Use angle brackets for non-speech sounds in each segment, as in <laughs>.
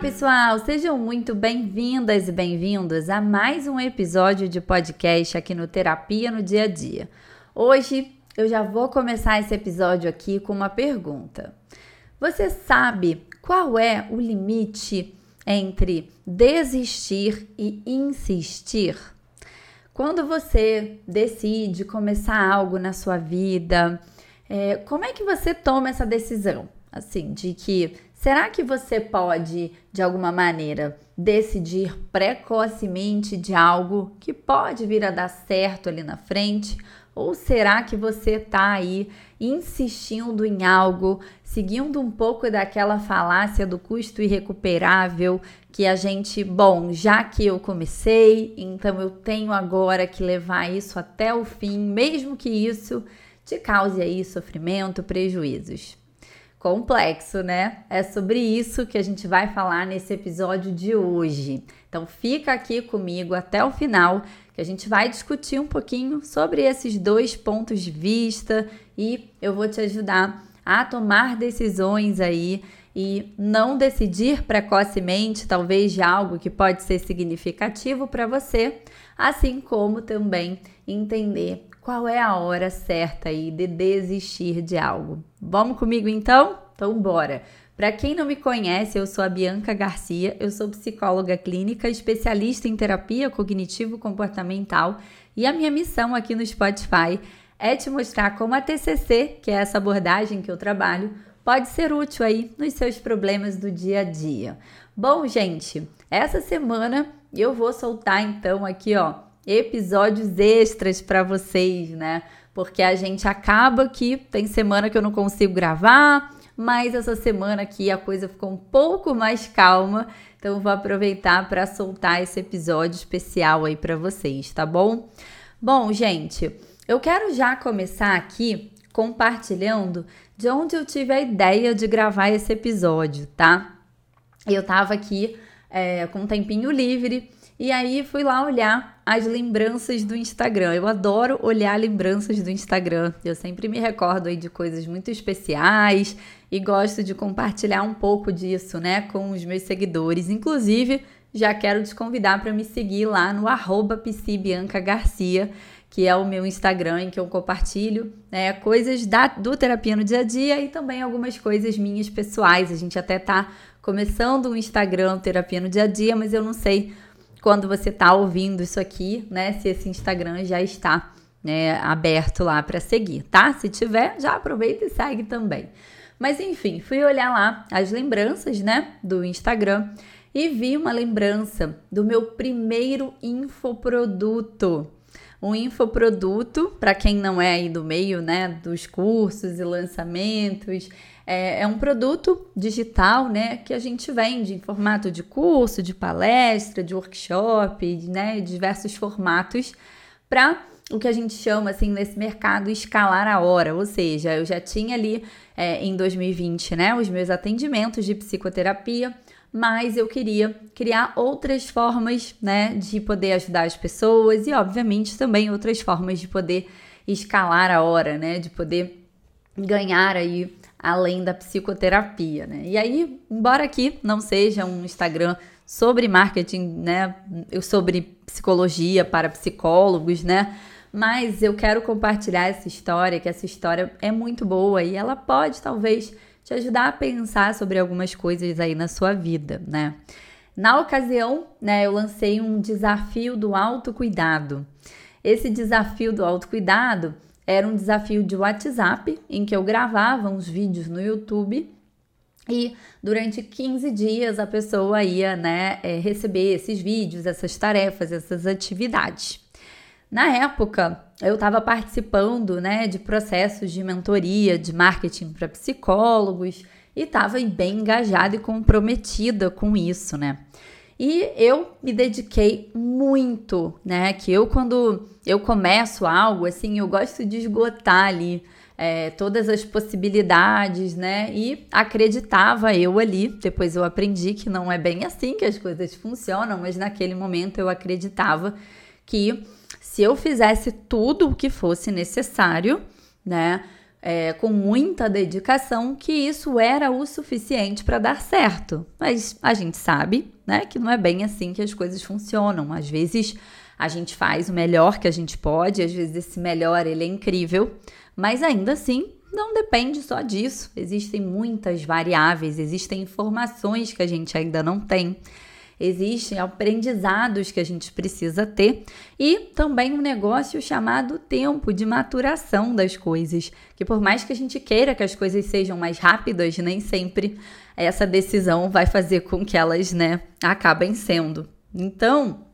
pessoal, sejam muito bem-vindas e bem-vindos a mais um episódio de podcast aqui no Terapia no Dia a Dia. Hoje eu já vou começar esse episódio aqui com uma pergunta. Você sabe qual é o limite entre desistir e insistir? Quando você decide começar algo na sua vida, é, como é que você toma essa decisão? Assim, de que Será que você pode, de alguma maneira, decidir precocemente de algo que pode vir a dar certo ali na frente? Ou será que você está aí insistindo em algo, seguindo um pouco daquela falácia do custo irrecuperável que a gente, bom, já que eu comecei, então eu tenho agora que levar isso até o fim, mesmo que isso te cause aí sofrimento, prejuízos? Complexo, né? É sobre isso que a gente vai falar nesse episódio de hoje. Então fica aqui comigo até o final, que a gente vai discutir um pouquinho sobre esses dois pontos de vista e eu vou te ajudar a tomar decisões aí e não decidir precocemente, talvez de algo que pode ser significativo para você, assim como também entender qual é a hora certa aí de desistir de algo. Vamos comigo então? Então bora. Para quem não me conhece, eu sou a Bianca Garcia, eu sou psicóloga clínica, especialista em terapia cognitivo-comportamental e a minha missão aqui no Spotify é te mostrar como a TCC, que é essa abordagem que eu trabalho, pode ser útil aí nos seus problemas do dia a dia. Bom, gente, essa semana eu vou soltar então aqui, ó, episódios extras para vocês, né? Porque a gente acaba que tem semana que eu não consigo gravar, mas essa semana aqui a coisa ficou um pouco mais calma, então vou aproveitar para soltar esse episódio especial aí para vocês, tá bom? Bom, gente, eu quero já começar aqui compartilhando de onde eu tive a ideia de gravar esse episódio, tá? Eu tava aqui é, com um tempinho livre e aí fui lá olhar as lembranças do Instagram. Eu adoro olhar lembranças do Instagram. Eu sempre me recordo aí de coisas muito especiais e gosto de compartilhar um pouco disso, né, com os meus seguidores. Inclusive, já quero te convidar para me seguir lá no arroba Garcia, que é o meu Instagram em que eu compartilho né, coisas da, do terapia no dia a dia e também algumas coisas minhas pessoais. A gente até tá começando o Instagram terapia no dia a dia, mas eu não sei quando você está ouvindo isso aqui, né? Se esse Instagram já está né, aberto lá para seguir, tá? Se tiver, já aproveita e segue também. Mas enfim, fui olhar lá as lembranças, né, do Instagram e vi uma lembrança do meu primeiro infoproduto. Um infoproduto, para quem não é aí do meio, né, dos cursos e lançamentos, é, é, um produto digital, né, que a gente vende em formato de curso, de palestra, de workshop, né, diversos formatos para o que a gente chama assim nesse mercado escalar a hora, ou seja, eu já tinha ali é, em 2020, né, os meus atendimentos de psicoterapia, mas eu queria criar outras formas, né, de poder ajudar as pessoas e, obviamente, também outras formas de poder escalar a hora, né, de poder ganhar aí além da psicoterapia, né? E aí, embora aqui não seja um Instagram sobre marketing, né, sobre psicologia para psicólogos, né? Mas eu quero compartilhar essa história, que essa história é muito boa e ela pode talvez te ajudar a pensar sobre algumas coisas aí na sua vida, né? Na ocasião, né, eu lancei um desafio do autocuidado. Esse desafio do autocuidado era um desafio de WhatsApp em que eu gravava uns vídeos no YouTube e durante 15 dias a pessoa ia né, é, receber esses vídeos, essas tarefas, essas atividades. Na época, eu estava participando né, de processos de mentoria, de marketing para psicólogos e estava bem engajada e comprometida com isso, né? E eu me dediquei muito, né? Que eu, quando eu começo algo, assim, eu gosto de esgotar ali é, todas as possibilidades, né? E acreditava eu ali. Depois eu aprendi que não é bem assim que as coisas funcionam, mas naquele momento eu acreditava que se eu fizesse tudo o que fosse necessário, né? É, com muita dedicação que isso era o suficiente para dar certo. Mas a gente sabe, né, que não é bem assim que as coisas funcionam. Às vezes a gente faz o melhor que a gente pode, às vezes esse melhor ele é incrível, mas ainda assim não depende só disso. Existem muitas variáveis, existem informações que a gente ainda não tem existem aprendizados que a gente precisa ter e também um negócio chamado tempo de maturação das coisas, que por mais que a gente queira que as coisas sejam mais rápidas, nem sempre essa decisão vai fazer com que elas, né, acabem sendo. Então,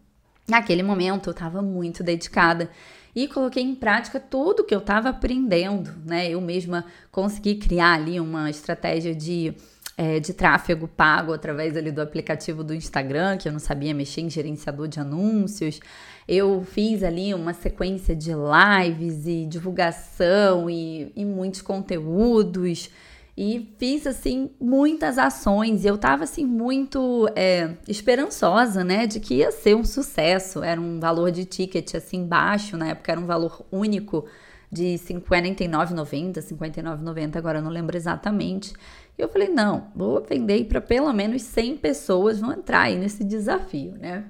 naquele momento eu estava muito dedicada e coloquei em prática tudo que eu estava aprendendo, né? Eu mesma consegui criar ali uma estratégia de é, de tráfego pago através ali do aplicativo do Instagram, que eu não sabia mexer em gerenciador de anúncios. Eu fiz ali uma sequência de lives e divulgação e, e muitos conteúdos e fiz assim muitas ações e eu tava assim muito é, esperançosa, né, de que ia ser um sucesso. Era um valor de ticket assim baixo, na época era um valor único de 59,90, 59,90, agora eu não lembro exatamente. E eu falei, não, vou vender para pelo menos 100 pessoas vão entrar aí nesse desafio, né?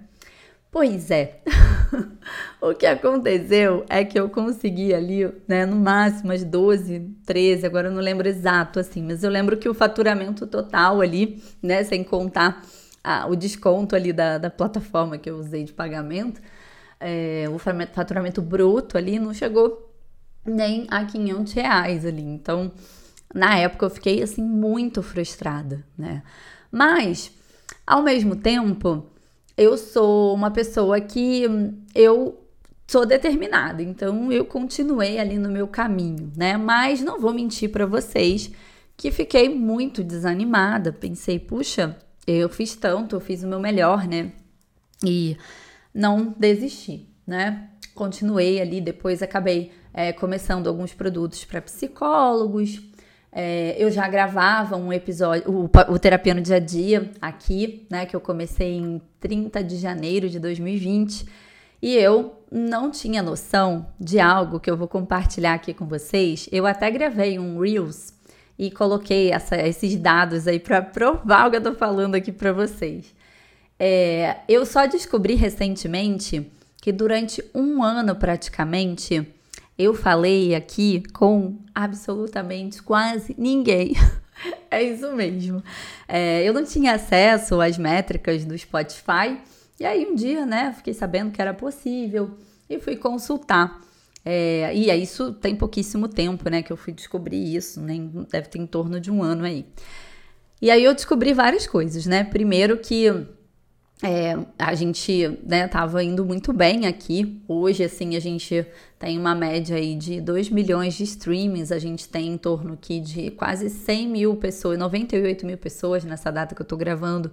Pois é, <laughs> o que aconteceu é que eu consegui ali, né, no máximo as 12, 13, agora eu não lembro exato assim, mas eu lembro que o faturamento total ali, né, sem contar o desconto ali da, da plataforma que eu usei de pagamento, é, o faturamento bruto ali não chegou nem a 500 reais ali, então na época eu fiquei assim muito frustrada, né? Mas ao mesmo tempo, eu sou uma pessoa que eu sou determinada, então eu continuei ali no meu caminho, né? Mas não vou mentir para vocês que fiquei muito desanimada. Pensei, puxa, eu fiz tanto, eu fiz o meu melhor, né? E não desisti, né? Continuei ali, depois acabei é, começando alguns produtos para psicólogos, é, eu já gravava um episódio, o, o Terapia no Dia a Dia, aqui, né? Que eu comecei em 30 de janeiro de 2020. E eu não tinha noção de algo que eu vou compartilhar aqui com vocês. Eu até gravei um Reels e coloquei essa, esses dados aí para provar o que eu tô falando aqui para vocês. É, eu só descobri recentemente que durante um ano praticamente eu falei aqui com absolutamente quase ninguém. <laughs> é isso mesmo. É, eu não tinha acesso às métricas do Spotify. E aí um dia, né, fiquei sabendo que era possível e fui consultar. É, e é isso tem pouquíssimo tempo, né, que eu fui descobrir isso, nem deve ter em torno de um ano aí. E aí eu descobri várias coisas, né? Primeiro que é, a gente, né, tava indo muito bem aqui. Hoje, assim, a gente tem uma média aí de 2 milhões de streamings. A gente tem em torno aqui de quase 100 mil pessoas, 98 mil pessoas nessa data que eu tô gravando,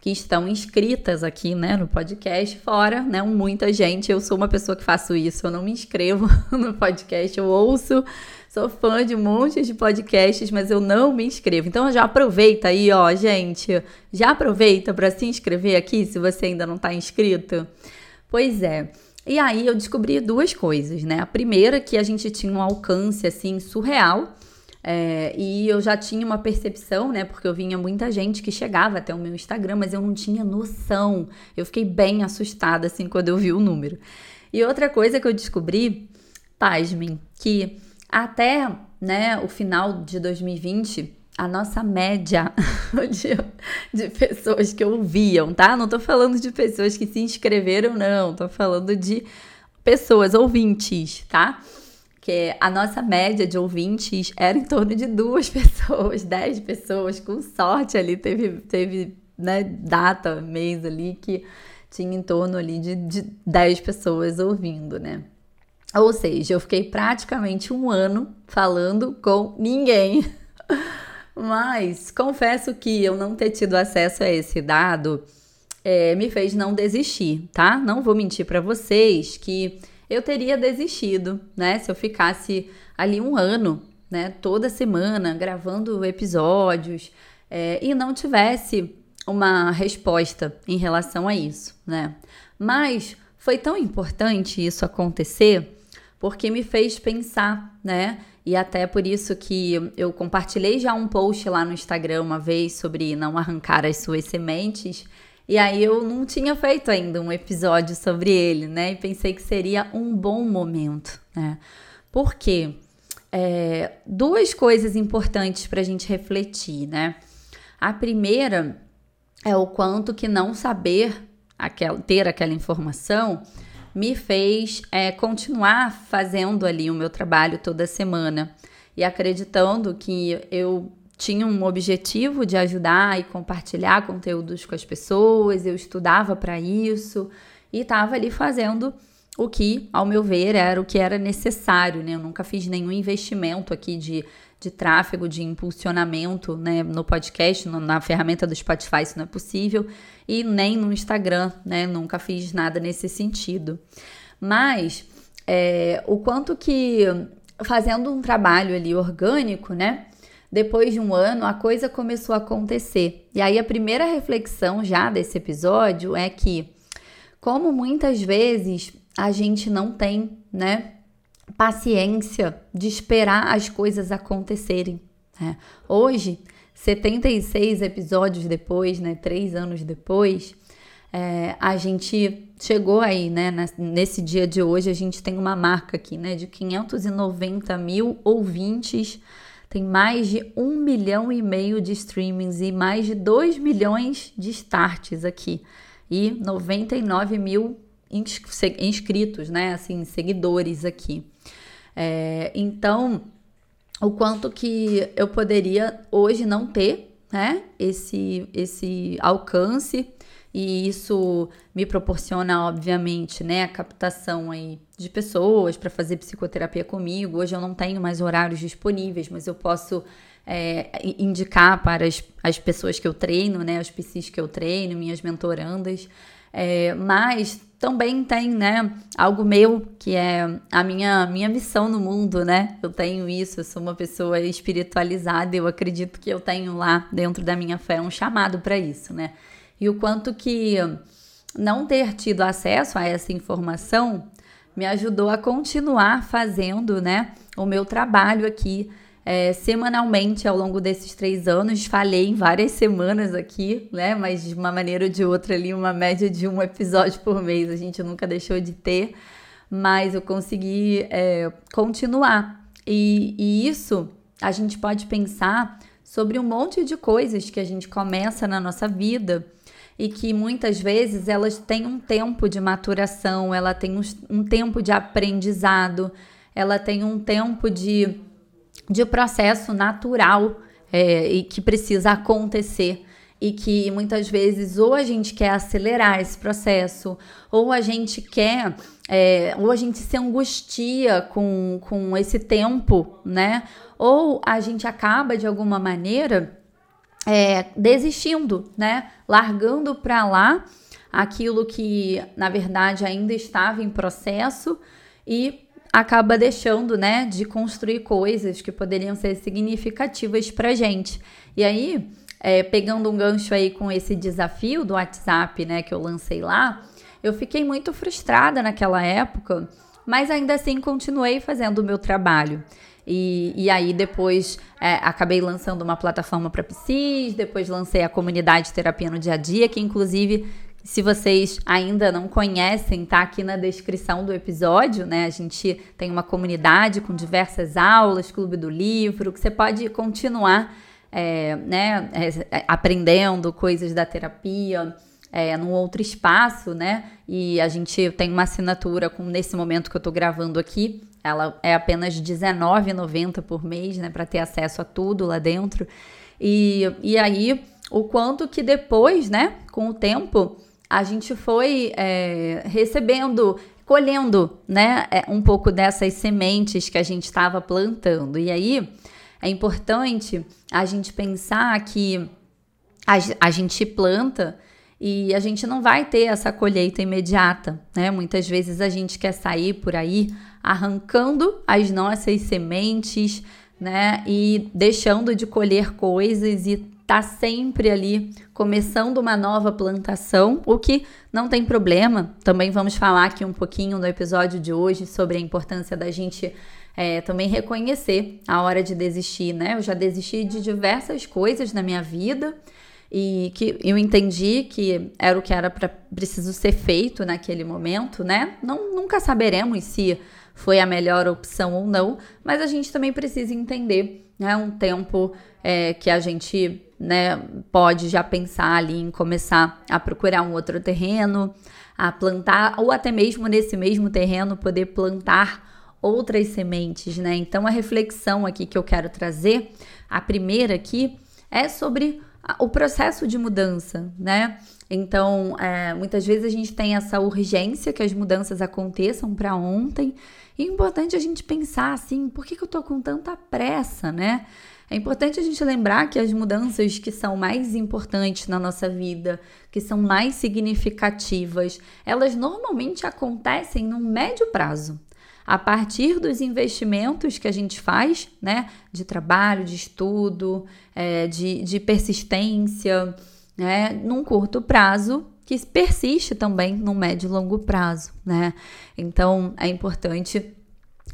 que estão inscritas aqui, né, no podcast. Fora, né, muita gente. Eu sou uma pessoa que faço isso. Eu não me inscrevo <laughs> no podcast, eu ouço Sou fã de um monte de podcasts, mas eu não me inscrevo. Então já aproveita aí, ó, gente. Já aproveita para se inscrever aqui se você ainda não está inscrito. Pois é. E aí eu descobri duas coisas, né? A primeira que a gente tinha um alcance assim surreal. É, e eu já tinha uma percepção, né? Porque eu vinha muita gente que chegava até o meu Instagram, mas eu não tinha noção. Eu fiquei bem assustada assim quando eu vi o número. E outra coisa que eu descobri, pasmem, que até né, o final de 2020, a nossa média <laughs> de, pessoas que ouviam, tá? Não tô falando de pessoas que se inscreveram, não. Tô falando de pessoas, ouvintes, tá? Que a nossa média de ouvintes era em torno de duas <laughs> pessoas, dez pessoas, com sorte ali. Teve, teve né, data, mês ali que tinha em torno ali de, de 10 pessoas ouvindo, né? Ou seja, eu fiquei praticamente um ano falando com ninguém. <laughs> Mas confesso que eu não ter tido acesso a esse dado é, me fez não desistir, tá? Não vou mentir para vocês que eu teria desistido, né? Se eu ficasse ali um ano, né? Toda semana gravando episódios é, e não tivesse uma resposta em relação a isso, né? Mas foi tão importante isso acontecer porque me fez pensar, né? E até por isso que eu compartilhei já um post lá no Instagram uma vez sobre não arrancar as suas sementes. E aí eu não tinha feito ainda um episódio sobre ele, né? E pensei que seria um bom momento, né? Por quê? É, duas coisas importantes para a gente refletir, né? A primeira é o quanto que não saber aquela, ter aquela informação me fez é, continuar fazendo ali o meu trabalho toda semana e acreditando que eu tinha um objetivo de ajudar e compartilhar conteúdos com as pessoas, eu estudava para isso e estava ali fazendo o que, ao meu ver, era o que era necessário, né? Eu nunca fiz nenhum investimento aqui de de tráfego, de impulsionamento né, no podcast, no, na ferramenta do Spotify, isso não é possível, e nem no Instagram, né? Nunca fiz nada nesse sentido. Mas é, o quanto que fazendo um trabalho ali orgânico, né? Depois de um ano, a coisa começou a acontecer. E aí a primeira reflexão já desse episódio é que, como muitas vezes a gente não tem, né, paciência de esperar as coisas acontecerem. Né? Hoje, 76 episódios depois, né, três anos depois, é, a gente chegou aí, né, nesse dia de hoje, a gente tem uma marca aqui, né, de 590 mil ouvintes, tem mais de um milhão e meio de streamings e mais de 2 milhões de starts aqui e 99 mil inscritos, né, assim, seguidores aqui. É, então, o quanto que eu poderia hoje não ter, né, esse, esse alcance e isso me proporciona, obviamente, né, a captação aí de pessoas para fazer psicoterapia comigo. Hoje eu não tenho mais horários disponíveis, mas eu posso é, indicar para as, as pessoas que eu treino, né, as psis que eu treino, minhas mentorandas. É, mas também tem, né, algo meu que é a minha, minha missão no mundo, né? Eu tenho isso, eu sou uma pessoa espiritualizada, eu acredito que eu tenho lá dentro da minha fé um chamado para isso, né? E o quanto que não ter tido acesso a essa informação me ajudou a continuar fazendo, né, o meu trabalho aqui é, semanalmente ao longo desses três anos. Falei em várias semanas aqui, né? Mas de uma maneira ou de outra ali, uma média de um <laughs> episódio por mês a gente nunca deixou de ter. Mas eu consegui é, continuar. E, e isso a gente pode pensar sobre um monte de coisas que a gente começa na nossa vida e que muitas vezes elas têm um tempo de maturação, ela tem um, um tempo de aprendizado, ela tem um tempo de de processo natural é, e que precisa acontecer e que muitas vezes ou a gente quer acelerar esse processo ou a gente quer é, ou a gente se angustia com, com esse tempo, né? Ou a gente acaba de alguma maneira é, desistindo, né? Largando para lá aquilo que na verdade ainda estava em processo e acaba deixando, né, de construir coisas que poderiam ser significativas para gente. E aí, é, pegando um gancho aí com esse desafio do WhatsApp, né, que eu lancei lá, eu fiquei muito frustrada naquela época, mas ainda assim continuei fazendo o meu trabalho. E, e aí depois é, acabei lançando uma plataforma para psis, depois lancei a comunidade terapia no dia a dia, que inclusive se vocês ainda não conhecem, tá aqui na descrição do episódio, né? A gente tem uma comunidade com diversas aulas, clube do livro, que você pode continuar, é, né, é, aprendendo coisas da terapia. É, num outro espaço, né? E a gente tem uma assinatura com nesse momento que eu tô gravando aqui, ela é apenas R$19,90 por mês, né? Para ter acesso a tudo lá dentro. E, e aí, o quanto que depois, né, com o tempo, a gente foi é, recebendo, colhendo, né, é, um pouco dessas sementes que a gente estava plantando. E aí é importante a gente pensar que a, a gente planta e a gente não vai ter essa colheita imediata, né? Muitas vezes a gente quer sair por aí arrancando as nossas sementes, né? E deixando de colher coisas e tá sempre ali começando uma nova plantação, o que não tem problema. Também vamos falar aqui um pouquinho no episódio de hoje sobre a importância da gente é, também reconhecer a hora de desistir, né? Eu já desisti de diversas coisas na minha vida e que eu entendi que era o que era para preciso ser feito naquele momento, né? Não, nunca saberemos se foi a melhor opção ou não, mas a gente também precisa entender, né? Um tempo é, que a gente né, pode já pensar ali em começar a procurar um outro terreno, a plantar, ou até mesmo nesse mesmo terreno poder plantar outras sementes, né? Então a reflexão aqui que eu quero trazer, a primeira aqui, é sobre o processo de mudança, né? Então, é, muitas vezes a gente tem essa urgência que as mudanças aconteçam para ontem. E é importante a gente pensar assim, por que, que eu tô com tanta pressa, né? É importante a gente lembrar que as mudanças que são mais importantes na nossa vida, que são mais significativas, elas normalmente acontecem no médio prazo a partir dos investimentos que a gente faz, né, de trabalho, de estudo, é, de, de persistência, né, num curto prazo, que persiste também no médio e longo prazo, né? Então é importante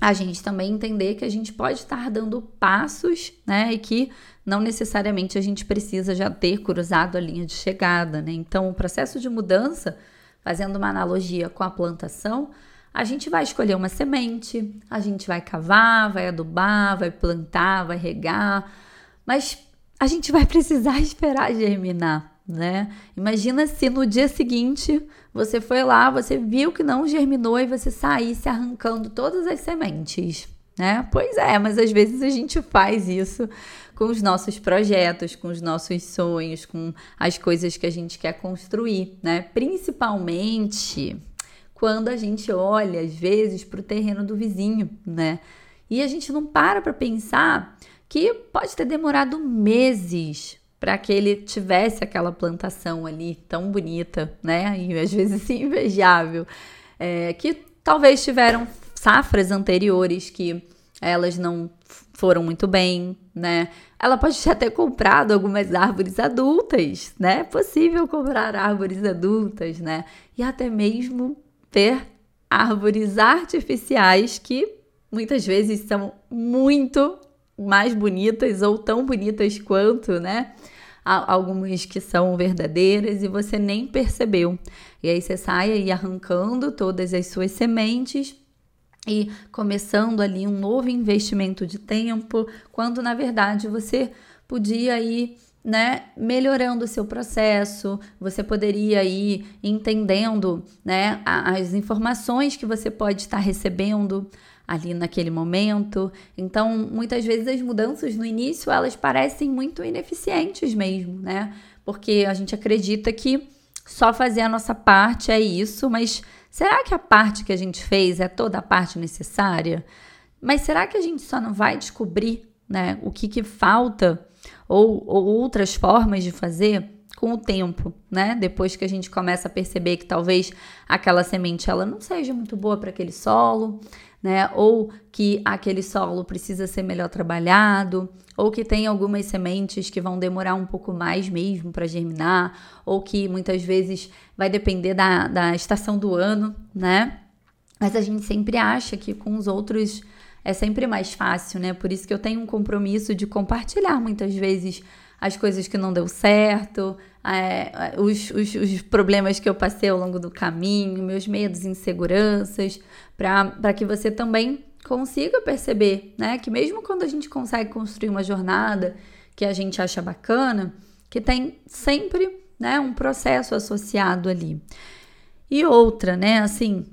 a gente também entender que a gente pode estar dando passos, né? E que não necessariamente a gente precisa já ter cruzado a linha de chegada, né? Então, o processo de mudança, fazendo uma analogia com a plantação, a gente vai escolher uma semente, a gente vai cavar, vai adubar, vai plantar, vai regar, mas a gente vai precisar <laughs> esperar germinar, né? Imagina se no dia seguinte você foi lá, você viu que não germinou e você saísse arrancando todas as sementes, né? Pois é, mas às vezes a gente faz isso com os nossos projetos, com os nossos sonhos, com as coisas que a gente quer construir, né? Principalmente quando a gente olha, às vezes, para o terreno do vizinho, né? E a gente não para para pensar que pode ter demorado meses para que ele tivesse aquela plantação ali tão bonita, né? E às vezes <laughs> invejável, é, que talvez tiveram safras anteriores que elas não foram muito bem, né? Ela pode já ter comprado algumas árvores adultas, né? É possível comprar árvores adultas, né? E até mesmo ter árvores artificiais que muitas vezes são muito mais bonitas ou tão bonitas quanto, né? Algumas que são verdadeiras e você nem percebeu. E aí você sai aí arrancando todas as suas sementes e começando ali um novo investimento de tempo, quando na verdade você podia ir né, melhorando o seu processo, você poderia ir entendendo, né, as informações que você pode estar recebendo ali naquele momento. Então, muitas vezes as mudanças no início, elas parecem muito ineficientes mesmo, né? Porque a gente acredita que só fazer a nossa parte é isso, mas será que a parte que a gente fez é toda a parte necessária? Mas será que a gente só não vai descobrir, né, o que que falta ou, ou outras formas de fazer com o tempo, né? Depois que a gente começa a perceber que talvez aquela semente ela não seja muito boa para aquele solo, né? Ou que aquele solo precisa ser melhor trabalhado, ou que tem algumas sementes que vão demorar um pouco mais mesmo para germinar, ou que muitas vezes vai depender da, da estação do ano, né? Mas a gente sempre acha que com os outros é sempre mais fácil, né? Por isso que eu tenho um compromisso de compartilhar muitas vezes as coisas que não deu certo, é, os, os, os, problemas que eu passei ao longo do caminho, meus medos, inseguranças, para que você também consiga perceber, né? Que mesmo quando a gente consegue construir uma jornada que a gente acha bacana, que tem sempre né, um processo associado ali. E outra, né? Assim,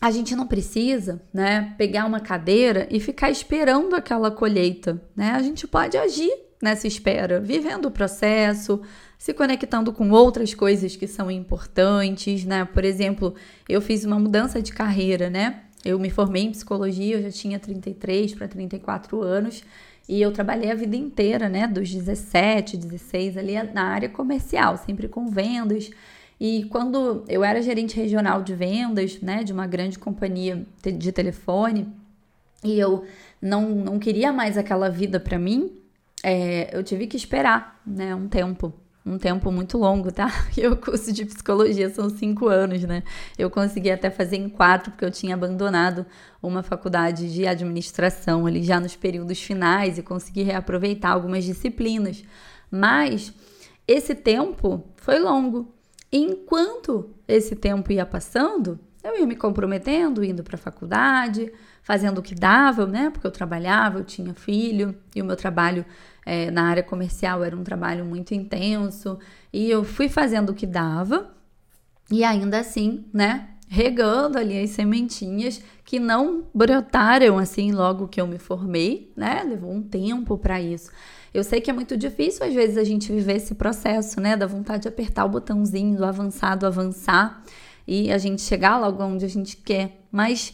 a gente não precisa, né, pegar uma cadeira e ficar esperando aquela colheita, né? A gente pode agir nessa espera, vivendo o processo, se conectando com outras coisas que são importantes, né? Por exemplo, eu fiz uma mudança de carreira, né? Eu me formei em psicologia, eu já tinha 33 para 34 anos e eu trabalhei a vida inteira, né, dos 17, 16 ali na área comercial, sempre com vendas. E quando eu era gerente regional de vendas, né, de uma grande companhia de telefone, e eu não, não queria mais aquela vida para mim, é, eu tive que esperar, né, um tempo um tempo muito longo, tá? <laughs> E o curso de psicologia são cinco anos, né? Eu consegui até fazer em quatro, porque eu tinha abandonado uma faculdade de administração ali já nos períodos finais e consegui reaproveitar algumas disciplinas. Mas esse tempo foi longo. E enquanto esse tempo ia passando, eu ia me comprometendo, indo para a faculdade, fazendo o que dava, né? Porque eu trabalhava, eu tinha filho e o meu trabalho é, na área comercial era um trabalho muito intenso e eu fui fazendo o que dava e ainda assim, né, regando ali as sementinhas que não brotaram assim logo que eu me formei, né? Levou um tempo para isso. Eu sei que é muito difícil às vezes a gente viver esse processo, né, da vontade de apertar o botãozinho do avançado avançar e a gente chegar logo onde a gente quer, mas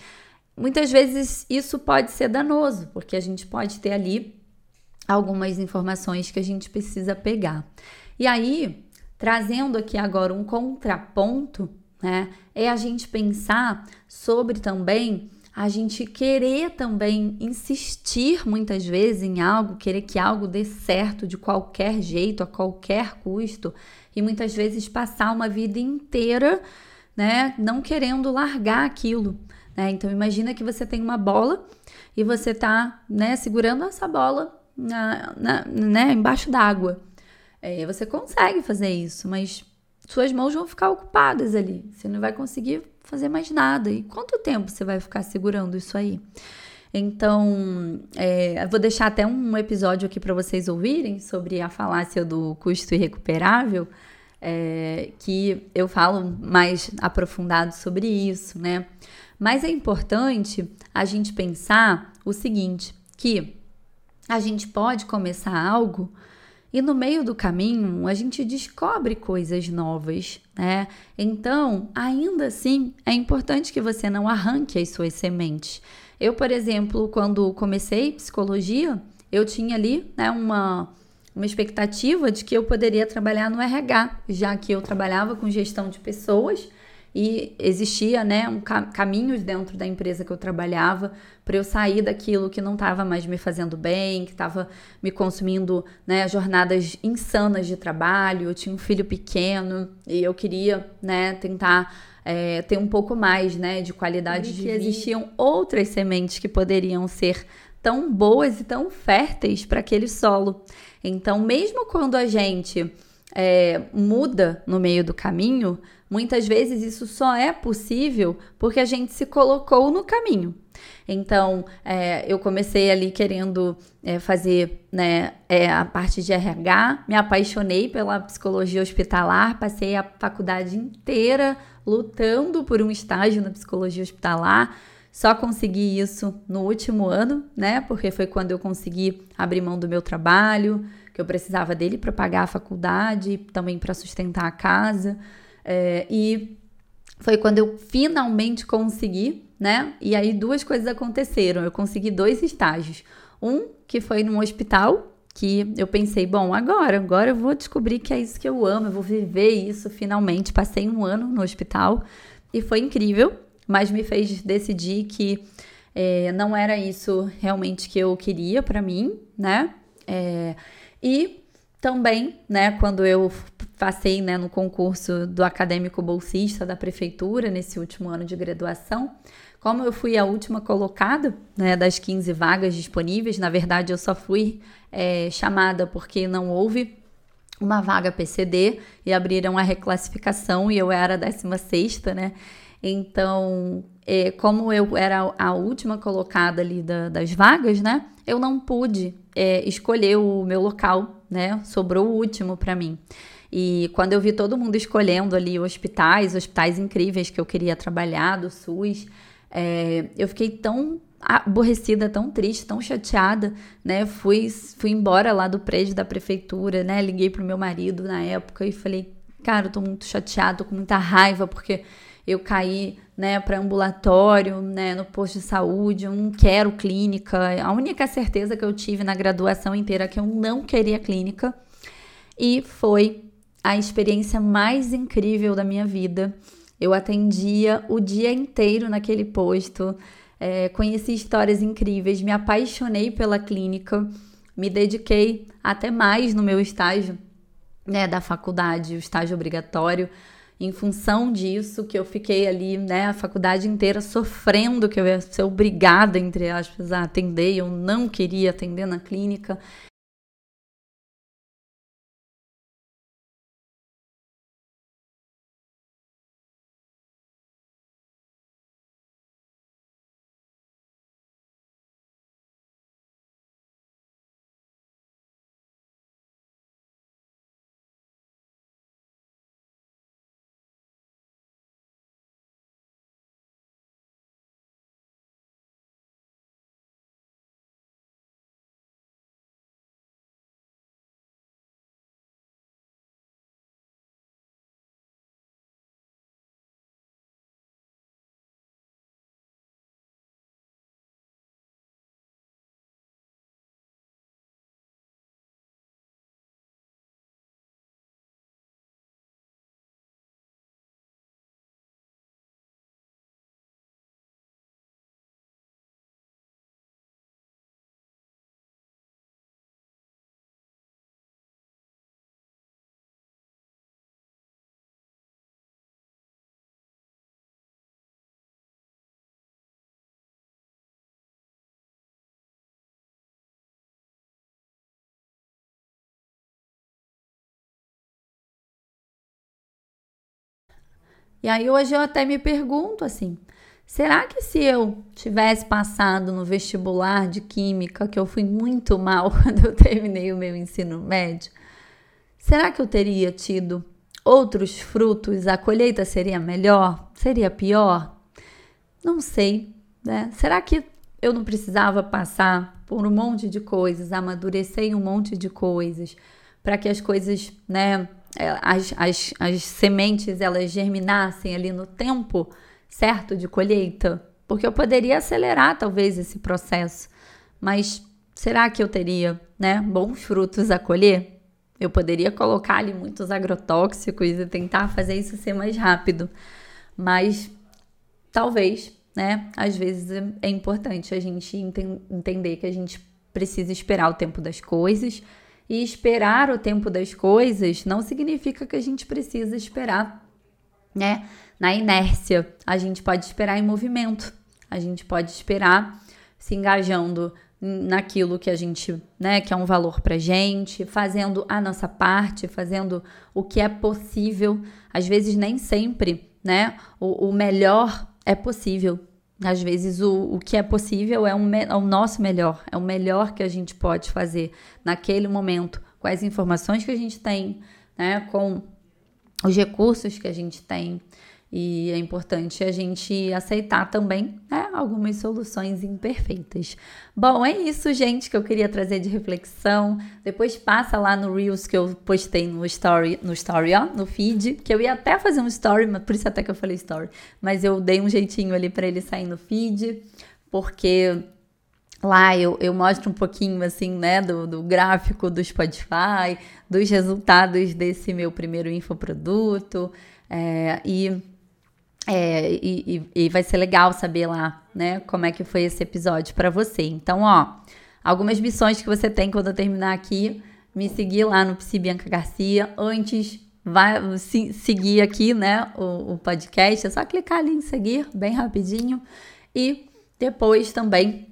muitas vezes isso pode ser danoso, porque a gente pode ter ali algumas informações que a gente precisa pegar. E aí, trazendo aqui agora um contraponto, né, é a gente pensar sobre também a gente querer também insistir muitas vezes em algo, querer que algo dê certo de qualquer jeito, a qualquer custo, e muitas vezes passar uma vida inteira, né, não querendo largar aquilo. Né? Então imagina que você tem uma bola e você está né, segurando essa bola na, na, né, embaixo d'água. É, você consegue fazer isso, mas suas mãos vão ficar ocupadas ali. Você não vai conseguir fazer mais nada. E quanto tempo você vai ficar segurando isso aí? Então, é, vou deixar até um episódio aqui para vocês ouvirem sobre a falácia do custo irrecuperável, é, que eu falo mais aprofundado sobre isso, né? Mas é importante a gente pensar o seguinte, que a gente pode começar algo e no meio do caminho a gente descobre coisas novas, né? Então, ainda assim, é importante que você não arranque as suas sementes. Eu, por exemplo, quando comecei psicologia, eu tinha ali né, uma, uma expectativa de que eu poderia trabalhar no RH, já que eu trabalhava com gestão de pessoas e existia né, um, caminhos dentro da empresa que eu trabalhava para eu sair daquilo que não estava mais me fazendo bem, que estava me consumindo né, jornadas insanas de trabalho. Eu tinha um filho pequeno e eu queria né, tentar é, ter um pouco mais né, de qualidade de vida. Existiam outras sementes que poderiam ser tão boas e tão férteis para aquele solo. Então, mesmo quando a gente é, muda no meio do caminho, muitas vezes isso só é possível porque a gente se colocou no caminho. Então, é, eu comecei ali querendo é, fazer né, é, a parte de RH, me apaixonei pela psicologia hospitalar, passei a faculdade inteira lutando por um estágio na psicologia hospitalar. Só consegui isso no último ano, né? Porque foi quando eu consegui abrir mão do meu trabalho, que eu precisava dele para pagar a faculdade, também para sustentar a casa. É, e foi quando eu finalmente consegui, né? E aí duas coisas aconteceram. Eu consegui dois estágios. Um que foi num hospital, que eu pensei, bom, agora, agora eu vou descobrir que é isso que eu amo, eu vou viver isso finalmente. Passei um ano no hospital e foi incrível, mas me fez decidir que é, não era isso realmente que eu queria para mim, né? É, e também, né, quando eu passei né, no concurso do acadêmico bolsista da prefeitura nesse último ano de graduação, como eu fui a última colocada né, das 15 vagas disponíveis, na verdade eu só fui é, chamada porque não houve uma vaga PCD e abriram a reclassificação e eu era a 16, né? Então, é, como eu era a última colocada ali da, das vagas, né? Eu não pude é, escolher o meu local, né? Sobrou o último para mim. E quando eu vi todo mundo escolhendo ali hospitais, hospitais incríveis que eu queria trabalhar do SUS, é, eu fiquei tão aborrecida, tão triste, tão chateada, né? Fui, fui embora lá do prédio da prefeitura, né? Liguei pro meu marido na época e falei, cara, eu tô muito chateada, tô com muita raiva, porque eu caí, né, para ambulatório, né, no posto de saúde, eu não quero clínica. A única certeza que eu tive na graduação inteira é que eu não queria clínica. E foi a experiência mais incrível da minha vida. Eu atendia o dia inteiro naquele posto, é, conheci histórias incríveis, me apaixonei pela clínica. me dediquei até mais no meu estágio né, da faculdade, o estágio obrigatório. Em função disso, que eu fiquei ali, né, a faculdade inteira sofrendo, que eu ia ser obrigada, entre aspas, a atender, eu não queria atender na clínica. E aí hoje eu até me pergunto assim, será que se eu tivesse passado no vestibular de química, que eu fui muito mal <laughs> quando eu terminei o meu ensino médio, será que eu teria tido outros frutos? A colheita seria melhor? Seria pior? Não sei, né? Será que eu não precisava passar por um monte de coisas, amadurecer em um monte de coisas, para que as coisas, né, as, as, as sementes elas germinassem ali no tempo certo de colheita? Porque eu poderia acelerar talvez esse processo, mas será que eu teria né, bons frutos a colher? Eu poderia colocar ali muitos agrotóxicos e tentar fazer isso ser mais rápido, mas talvez, né? Às vezes é importante a gente entender que a gente precisa esperar o tempo das coisas e esperar o tempo das coisas não significa que a gente precisa esperar, né? Na inércia, a gente pode esperar em movimento, a gente pode esperar se engajando naquilo que a gente, né, que é um valor pra gente, fazendo a nossa parte, fazendo o que é possível. Às vezes nem sempre, né, o, o melhor é possível, às vezes o, o que é possível é, um, é o nosso melhor, é o melhor que a gente pode fazer naquele momento, com as informações que a gente tem, né, com os recursos que a gente tem. E é importante a gente aceitar também né, algumas soluções imperfeitas. Bom, é isso, gente, que eu queria trazer de reflexão. Depois passa lá no Reels que eu postei no story, no story, ó, no feed, que eu ia até fazer um story, por isso até que eu falei story, mas eu dei um jeitinho ali para ele sair no feed, porque lá eu, eu mostro um pouquinho assim, né, do, do gráfico do Spotify, dos resultados desse meu primeiro infoproduto. É, e é, e, e, e, vai ser legal saber lá, né, como é que foi esse episódio para você. Então, ó, algumas missões que você tem quando eu terminar aqui, me seguir lá no Psi Bianca Garcia. Antes, vai se, seguir aqui, né, o, o podcast. É só clicar ali em seguir, bem rapidinho. E depois também,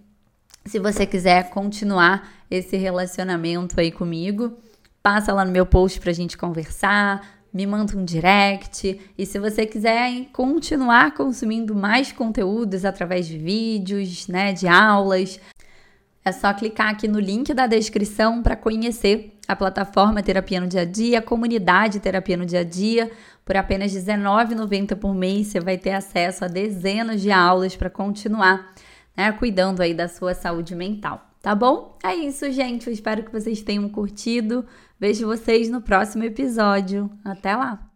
se você quiser continuar esse relacionamento aí comigo, passa lá no meu post pra gente conversar me manda um direct. E se você quiser continuar consumindo mais conteúdos através de vídeos, né, de aulas, é só clicar aqui no link da descrição para conhecer a plataforma Terapia no Dia a Dia, a comunidade Terapia no Dia a Dia. Por apenas R$19,90 por mês, você vai ter acesso a dezenas de aulas para continuar né, cuidando aí da sua saúde mental. Tá bom? É isso, gente. Eu espero que vocês tenham curtido. Vejo vocês no próximo episódio. Até lá!